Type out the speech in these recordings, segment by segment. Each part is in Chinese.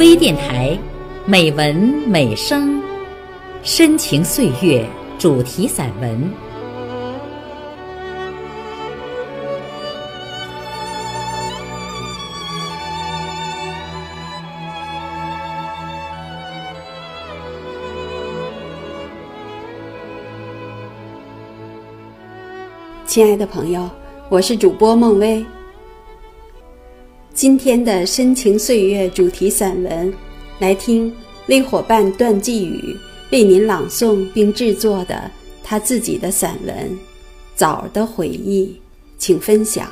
微电台，美文美声，深情岁月主题散文。亲爱的朋友，我是主播孟薇。今天的深情岁月主题散文，来听为伙伴段继宇为您朗诵并制作的他自己的散文《枣的回忆》，请分享。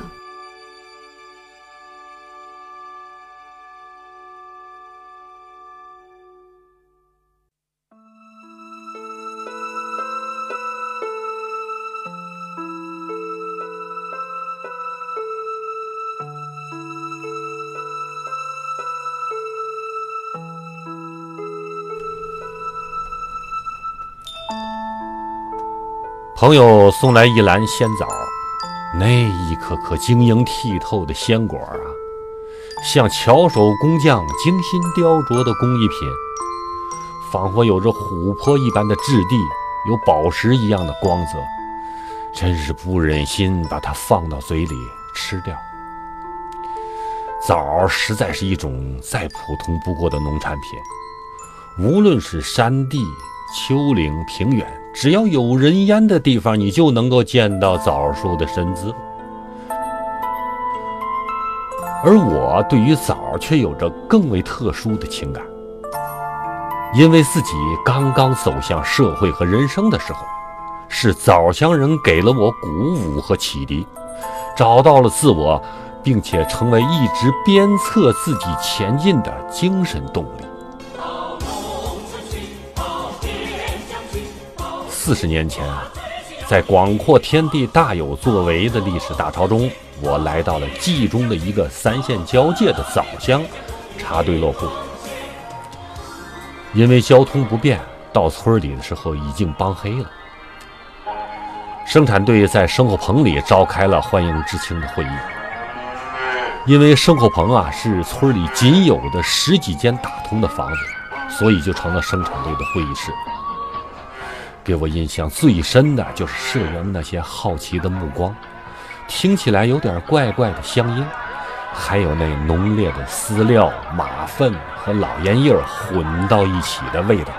朋友送来一篮鲜枣，那一颗颗晶莹剔透的鲜果啊，像巧手工匠精心雕琢的工艺品，仿佛有着琥珀一般的质地，有宝石一样的光泽，真是不忍心把它放到嘴里吃掉。枣实在是一种再普通不过的农产品，无论是山地、丘陵、平原。只要有人烟的地方，你就能够见到枣树的身姿。而我对于枣却有着更为特殊的情感，因为自己刚刚走向社会和人生的时候，是枣乡人给了我鼓舞和启迪，找到了自我，并且成为一直鞭策自己前进的精神动力。四十年前啊，在广阔天地大有作为的历史大潮中，我来到了冀中的一个三县交界的枣乡插队落户。因为交通不便，到村里的时候已经帮黑了。生产队在牲口棚里召开了欢迎知青的会议。因为牲口棚啊是村里仅有的十几间打通的房子，所以就成了生产队的会议室。给我印象最深的就是社员那些好奇的目光，听起来有点怪怪的乡音，还有那浓烈的饲料、马粪和老烟叶混到一起的味道。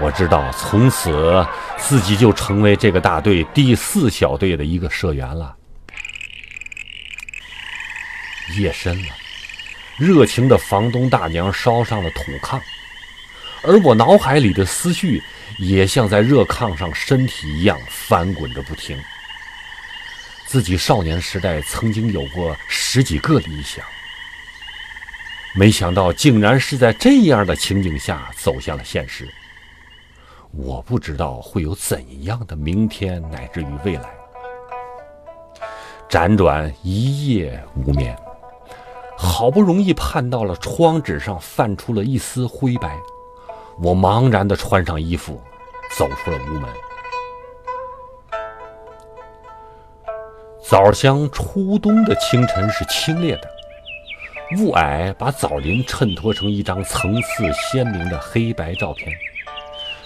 我知道，从此自己就成为这个大队第四小队的一个社员了。夜深了，热情的房东大娘烧上了土炕，而我脑海里的思绪。也像在热炕上，身体一样翻滚着不停。自己少年时代曾经有过十几个理想，没想到竟然是在这样的情景下走向了现实。我不知道会有怎样的明天，乃至于未来。辗转一夜无眠，好不容易盼到了窗纸上泛出了一丝灰白。我茫然地穿上衣服，走出了屋门。枣乡初冬的清晨是清冽的，雾霭把枣林衬托成一张层次鲜明的黑白照片。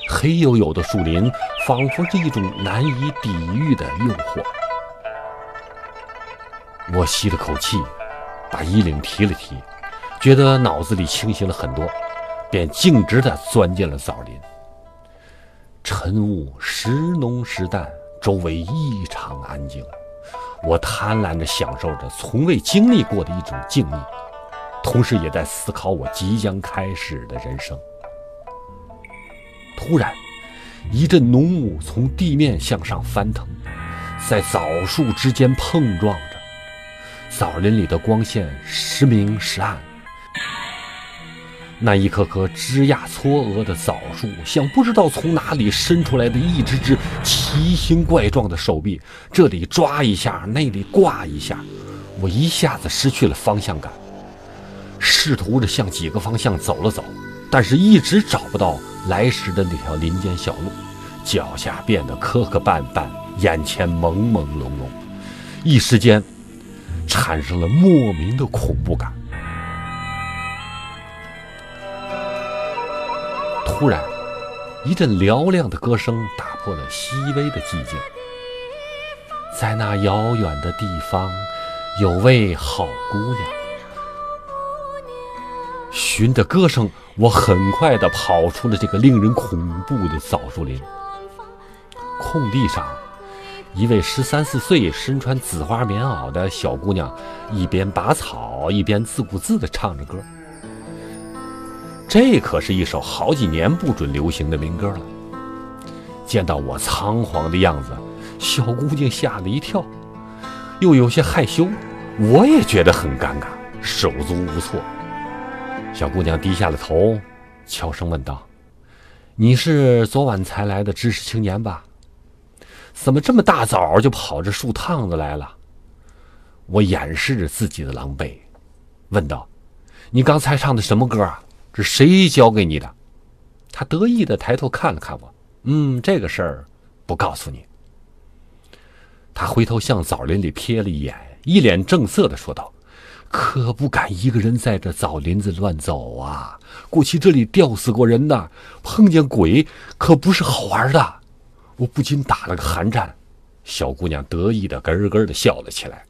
黑黝黝的树林，仿佛是一种难以抵御的诱惑。我吸了口气，把衣领提了提，觉得脑子里清醒了很多。便径直地钻进了枣林。晨雾时浓时淡，周围异常安静。我贪婪地享受着从未经历过的一种静谧，同时也在思考我即将开始的人生。突然，一阵浓雾从地面向上翻腾，在枣树之间碰撞着。枣林里的光线时明时暗。那一棵棵枝桠错额的枣树，像不知道从哪里伸出来的一只只奇形怪状的手臂，这里抓一下，那里挂一下，我一下子失去了方向感，试图着向几个方向走了走，但是一直找不到来时的那条林间小路，脚下变得磕磕绊绊，眼前朦朦胧胧，一时间产生了莫名的恐怖感。突然，一阵嘹亮的歌声打破了细微的寂静。在那遥远的地方，有位好姑娘。循着歌声，我很快地跑出了这个令人恐怖的枣树林。空地上，一位十三四岁、身穿紫花棉袄的小姑娘，一边拔草，一边自顾自地唱着歌。这可是一首好几年不准流行的民歌了。见到我仓皇的样子，小姑娘吓了一跳，又有些害羞，我也觉得很尴尬，手足无措。小姑娘低下了头，悄声问道：“你是昨晚才来的知识青年吧？怎么这么大早就跑这树趟子来了？”我掩饰着自己的狼狈，问道：“你刚才唱的什么歌啊？这谁教给你的？”他得意的抬头看了看我，“嗯，这个事儿不告诉你。”他回头向枣林里瞥了一眼，一脸正色的说道。可不敢一个人在这枣林子乱走啊！过去这里吊死过人的，碰见鬼可不是好玩的。我不禁打了个寒战。小姑娘得意的咯咯的笑了起来，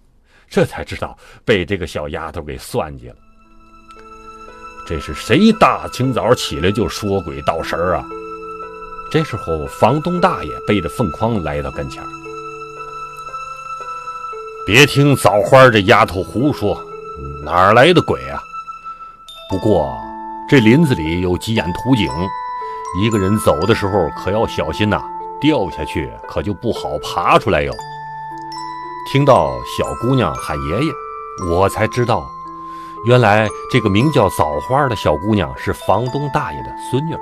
这才知道被这个小丫头给算计了。这是谁大清早起来就说鬼道神儿啊？这时候，房东大爷背着凤筐来到跟前儿别听枣花这丫头胡说。哪儿来的鬼啊？不过这林子里有几眼土井，一个人走的时候可要小心呐，掉下去可就不好爬出来哟。听到小姑娘喊爷爷，我才知道，原来这个名叫枣花的小姑娘是房东大爷的孙女。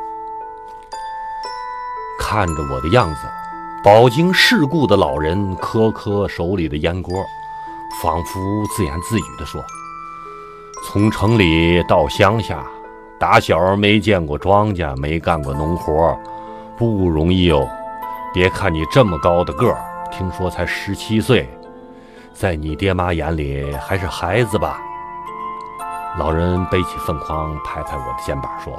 看着我的样子，饱经世故的老人磕磕手里的烟锅，仿佛自言自语地说。从城里到乡下，打小没见过庄稼，没干过农活，不容易哦。别看你这么高的个儿，听说才十七岁，在你爹妈眼里还是孩子吧？老人背起粪筐，拍拍我的肩膀说：“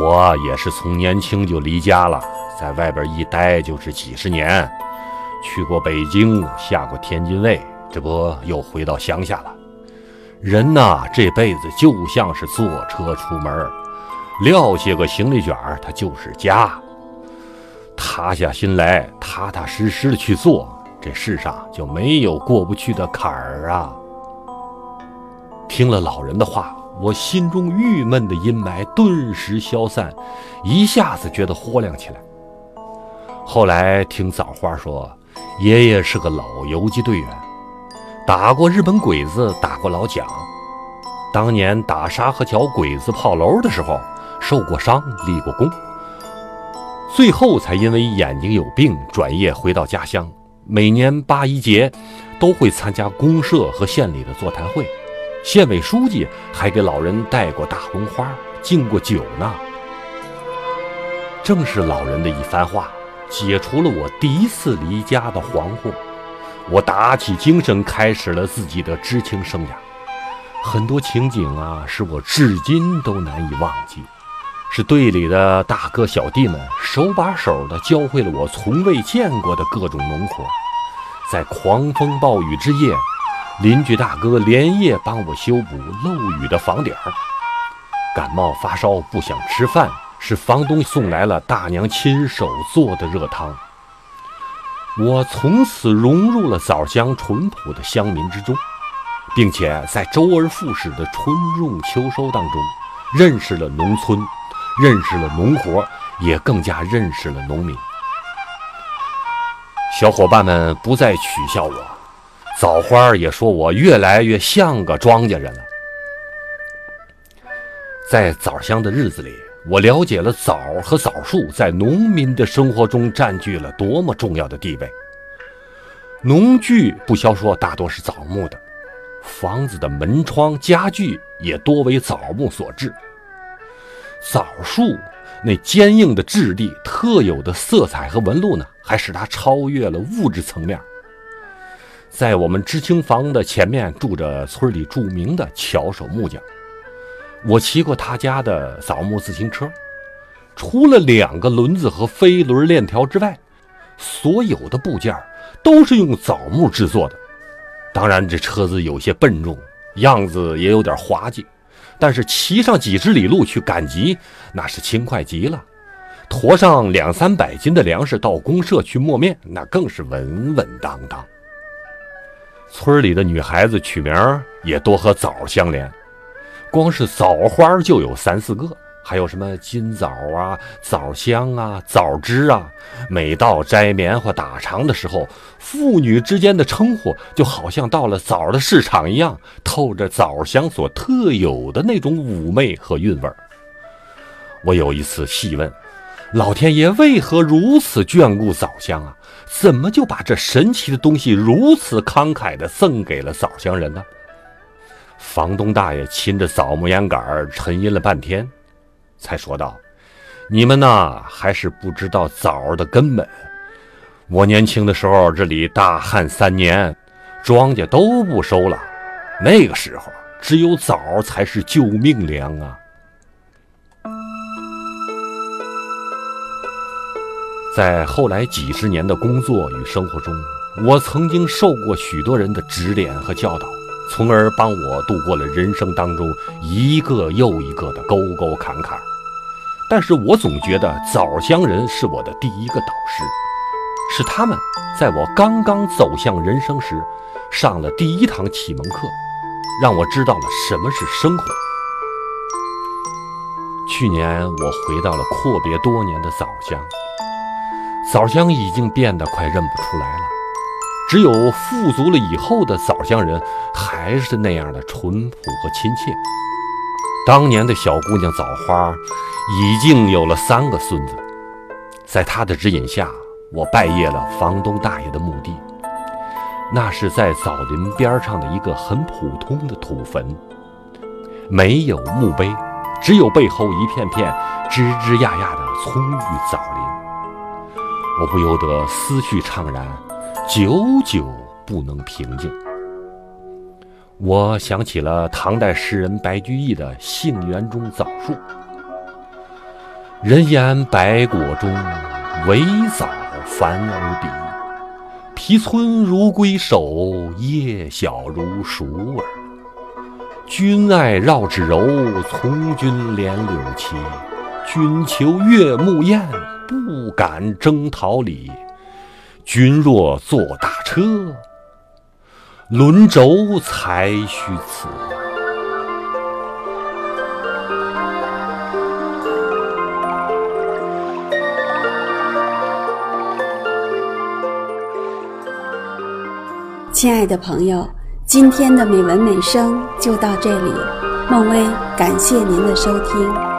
我也是从年轻就离家了，在外边一待就是几十年，去过北京，下过天津卫，这不又回到乡下了。”人呐，这辈子就像是坐车出门，撂下个行李卷儿，它就是家。塌下心来，踏踏实实的去做，这世上就没有过不去的坎儿啊！听了老人的话，我心中郁闷的阴霾顿时消散，一下子觉得豁亮起来。后来听枣花说，爷爷是个老游击队员。打过日本鬼子，打过老蒋，当年打沙河桥鬼子炮楼的时候，受过伤，立过功，最后才因为眼睛有病，转业回到家乡。每年八一节，都会参加公社和县里的座谈会，县委书记还给老人带过大红花，敬过酒呢。正是老人的一番话，解除了我第一次离家的惶惑。我打起精神，开始了自己的知青生涯。很多情景啊，是我至今都难以忘记。是队里的大哥小弟们手把手的教会了我从未见过的各种农活。在狂风暴雨之夜，邻居大哥连夜帮我修补漏雨的房顶儿。感冒发烧不想吃饭，是房东送来了大娘亲手做的热汤。我从此融入了枣乡淳朴的乡民之中，并且在周而复始的春种秋收当中，认识了农村，认识了农活，也更加认识了农民。小伙伴们不再取笑我，枣花也说我越来越像个庄稼人了。在枣乡的日子里。我了解了枣和枣树在农民的生活中占据了多么重要的地位。农具不消说，大多是枣木的，房子的门窗、家具也多为枣木所制。枣树那坚硬的质地、特有的色彩和纹路呢，还使它超越了物质层面。在我们知青房的前面住着村里著名的巧手木匠。我骑过他家的枣木自行车，除了两个轮子和飞轮链条之外，所有的部件都是用枣木制作的。当然，这车子有些笨重，样子也有点滑稽，但是骑上几十里路去赶集，那是轻快极了。驮上两三百斤的粮食到公社去磨面，那更是稳稳当当。村里的女孩子取名也多和枣相连，光是枣花就有三四个。还有什么金枣啊、枣香啊、枣枝啊？每到摘棉花、打长的时候，妇女之间的称呼就好像到了枣的市场一样，透着枣香所特有的那种妩媚和韵味。我有一次细问，老天爷为何如此眷顾枣香啊？怎么就把这神奇的东西如此慷慨地赠给了枣乡人呢？房东大爷亲着枣木烟杆沉吟了半天。才说道：“你们呐，还是不知道枣的根本。我年轻的时候，这里大旱三年，庄稼都不收了。那个时候，只有枣才是救命粮啊。”在后来几十年的工作与生活中，我曾经受过许多人的指点和教导，从而帮我度过了人生当中一个又一个的沟沟坎坎。但是我总觉得枣乡人是我的第一个导师，是他们在我刚刚走向人生时，上了第一堂启蒙课，让我知道了什么是生活。去年我回到了阔别多年的枣乡，枣乡已经变得快认不出来了，只有富足了以后的枣乡人还是那样的淳朴和亲切。当年的小姑娘枣花。已经有了三个孙子，在他的指引下，我拜谒了房东大爷的墓地。那是在枣林边上的一个很普通的土坟，没有墓碑，只有背后一片片枝枝桠桠的葱郁枣林。我不由得思绪怅然，久久不能平静。我想起了唐代诗人白居易的《杏园中枣树》。人言百果中，唯枣繁而比。皮粗如龟首，叶小如鼠耳。君爱绕指柔，从军连柳齐。君求悦木燕，不敢征桃李。君若坐大车，轮轴才须辞。亲爱的朋友，今天的美文美声就到这里，孟薇感谢您的收听。